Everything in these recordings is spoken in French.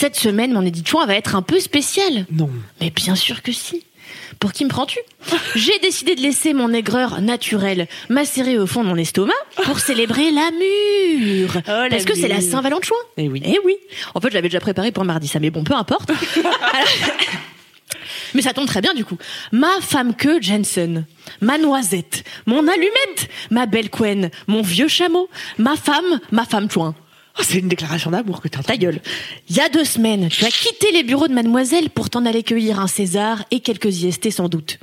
Cette semaine, mon éditchouin va être un peu spécial. Non. Mais bien sûr que si. Pour qui me prends-tu? J'ai décidé de laisser mon aigreur naturelle macérer au fond de mon estomac pour célébrer la mûre. Oh, la Parce que c'est la. Saint-Valentin. Eh oui. Eh oui. En fait, je l'avais déjà préparé pour mardi, ça, mais bon, peu importe. Mais ça tombe très bien du coup. Ma femme que Jensen, ma noisette, mon allumette, ma belle Quen, mon vieux chameau, ma femme, ma femme chouin. Oh, c'est une déclaration d'amour que t'as Ta gueule. Il y a deux semaines, tu as quitté les bureaux de mademoiselle pour t'en aller cueillir un César et quelques IST sans doute.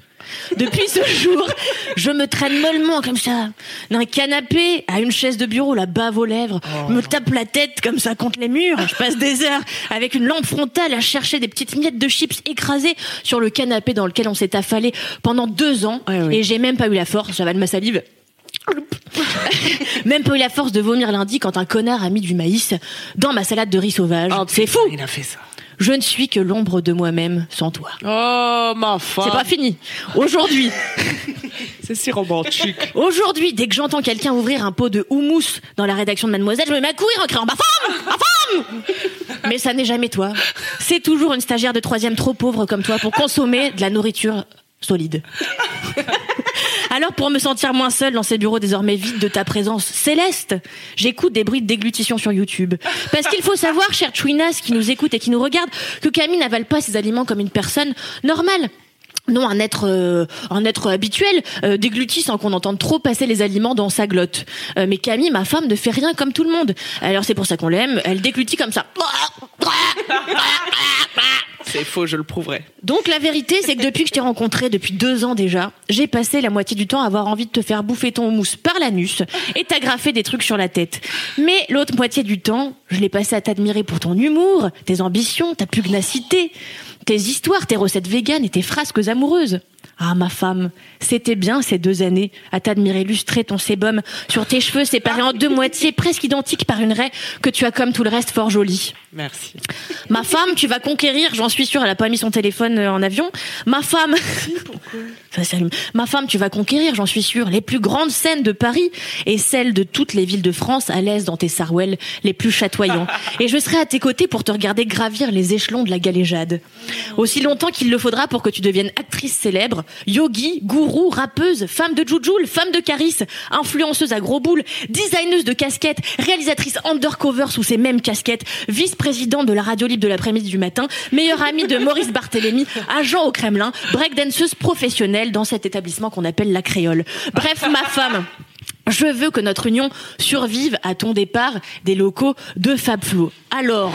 Depuis ce jour, je me traîne mollement comme ça, d'un canapé à une chaise de bureau, la bave aux lèvres, je me tape la tête comme ça contre les murs, je passe des heures avec une lampe frontale à chercher des petites miettes de chips écrasées sur le canapé dans lequel on s'est affalé pendant deux ans, Ouais, ouais. et j'ai même pas eu la force, j'avale ma salive, même pas eu la force de vomir lundi quand un connard a mis du maïs dans ma salade de riz sauvage. Oh, c'est fou. Il a fait ça. Je ne suis que l'ombre de moi-même sans toi. Oh, ma femme. C'est pas fini. Aujourd'hui, C'est si romantique. aujourd'hui, dès que j'entends quelqu'un ouvrir un pot de houmous dans la rédaction de Mademoiselle, je me mets à courir en criant ma femme, ma femme. Mais ça n'est jamais toi. C'est toujours une stagiaire de troisième trop pauvre comme toi pour consommer de la nourriture solide. Alors pour me sentir moins seule dans ces bureaux désormais vides de ta présence céleste, j'écoute des bruits de déglutition sur YouTube. Parce qu'il faut savoir, chère Chouinas qui nous écoute et qui nous regarde, que Camille n'avale pas ses aliments comme une personne normale. Non, un être, euh, un être habituel euh, déglutit sans qu'on entende trop passer les aliments dans sa glotte. Euh, mais Camille, ma femme, ne fait rien comme tout le monde. Alors c'est pour ça qu'on l'aime. Elle déglutit comme ça. C'est faux, je le prouverai. Donc la vérité, c'est que depuis que je t'ai rencontré, depuis deux ans déjà, j'ai passé la moitié du temps à avoir envie de te faire bouffer ton mousse par l'anus et t'agrafer des trucs sur la tête. Mais l'autre moitié du temps, je l'ai passé à t'admirer pour ton humour, tes ambitions, ta pugnacité, tes histoires, tes recettes véganes et tes frasques amoureuses. Ah ma femme, c'était bien ces deux années à t'admirer lustrer ton sébum sur tes cheveux séparés en deux moitiés presque identiques par une raie que tu as comme tout le reste fort jolie. Merci. Ma femme, tu vas conquérir, j'en suis sûre, elle a pas mis son téléphone euh, en avion. Ma femme. Ça s'allume. Ma femme, tu vas conquérir, j'en suis sûre, les plus grandes scènes de Paris et celles de toutes les villes de France à l'aise dans tes sarouels les plus chatoyants. Et je serai à tes côtés pour te regarder gravir les échelons de la galéjade. Aussi longtemps qu'il le faudra pour que tu deviennes actrice célèbre, yogi, gourou, rappeuse, femme de Jujul, femme de Caris, influenceuse à gros boules, designeuse de casquettes, réalisatrice undercover sous ces mêmes casquettes, vice-présidente de la radio libre de l'après-midi du matin, meilleure amie de Maurice Barthélémy, agent au Kremlin, breakdanceuse professionnelle dans cet étabbissement qu'on appelle la créole. Bref, ma femme. Je veux que notre union survive à ton départ des locaux de Fab Flo. Alors,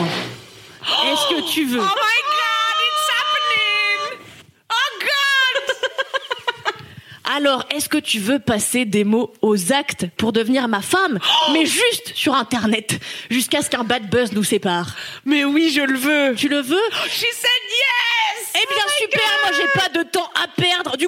est-ce que tu veux Oh my god, it's happening! Oh god! Alors, est-ce que tu veux passer des mots aux actes pour devenir ma femme, mais juste sur Internet, jusqu'à ce qu'un bad buzz nous sépare Mais oui, je le veux. Tu le veux She said yes! Eh bien super,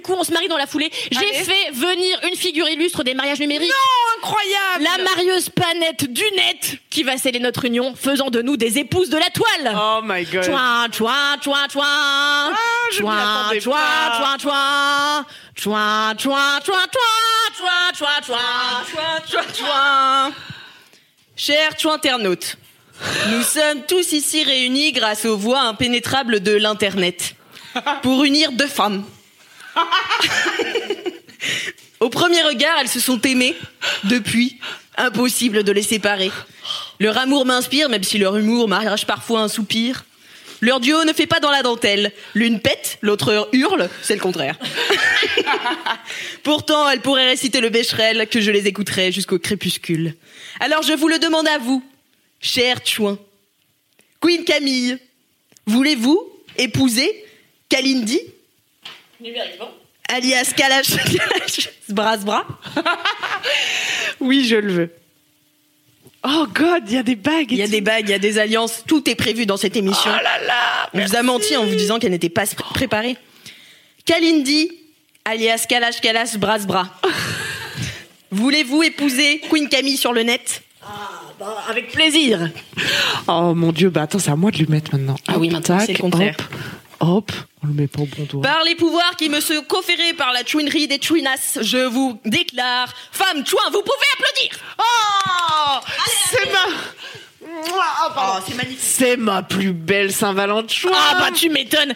coup, on se marie dans la foulée. J'ai fait venir une figure illustre des mariages numériques. Oh, incroyable! La marieuse panette du net qui va sceller notre union, faisant de nous des épouses de la toile. Oh my god. Chouin, chouin, chouin, chouin. Ah, je m'y Chouin, attendais chouin, pas. chouin, chouin. Chouin, chouin, chouin, chouin, chouin, chouin, chouin. Chouin, chouin, chouin. Chers chouin internautes, nous sommes tous ici réunis grâce aux voies impénétrables de l'Internet pour unir deux femmes. Au premier regard, elles se sont aimées. Depuis, impossible de les séparer. Leur amour m'inspire, même si leur humour m'arrache parfois un soupir. Leur duo ne fait pas dans la dentelle. L'une pète, l'autre hurle, c'est le contraire. Pourtant, elles pourraient réciter le Becherel que je les écouterais jusqu'au crépuscule. Alors je vous le demande à vous, cher Chouin. Queen Camille, voulez-vous épouser Kalindi alias Kalash, Kalash Sbrasbra Oui, je le veux. Oh God, il y a des bagues. Il y a des bagues, il y a des alliances, tout est prévu dans cette émission. Oh là là. On vous a menti en vous disant qu'elle n'était pas pr- préparée. Kalindi, alias Kalash Kalash Bras Bras. Voulez-vous épouser Queen Camille sur le net? Avec plaisir. Oh mon Dieu, bah attends, c'est à moi de lui mettre maintenant. Ah oui, maintenant, c'est le contraire. Hop, hop, on le met pas au bon doigt. Par les pouvoirs qui me sont conférés par la chouinerie des chouinas, je vous déclare, femme chouin, vous pouvez applaudir Oh C'est ma... Oh, pardon. c'est magnifique. C'est ma plus belle Saint-Valentin. Ah bah tu m'étonnes.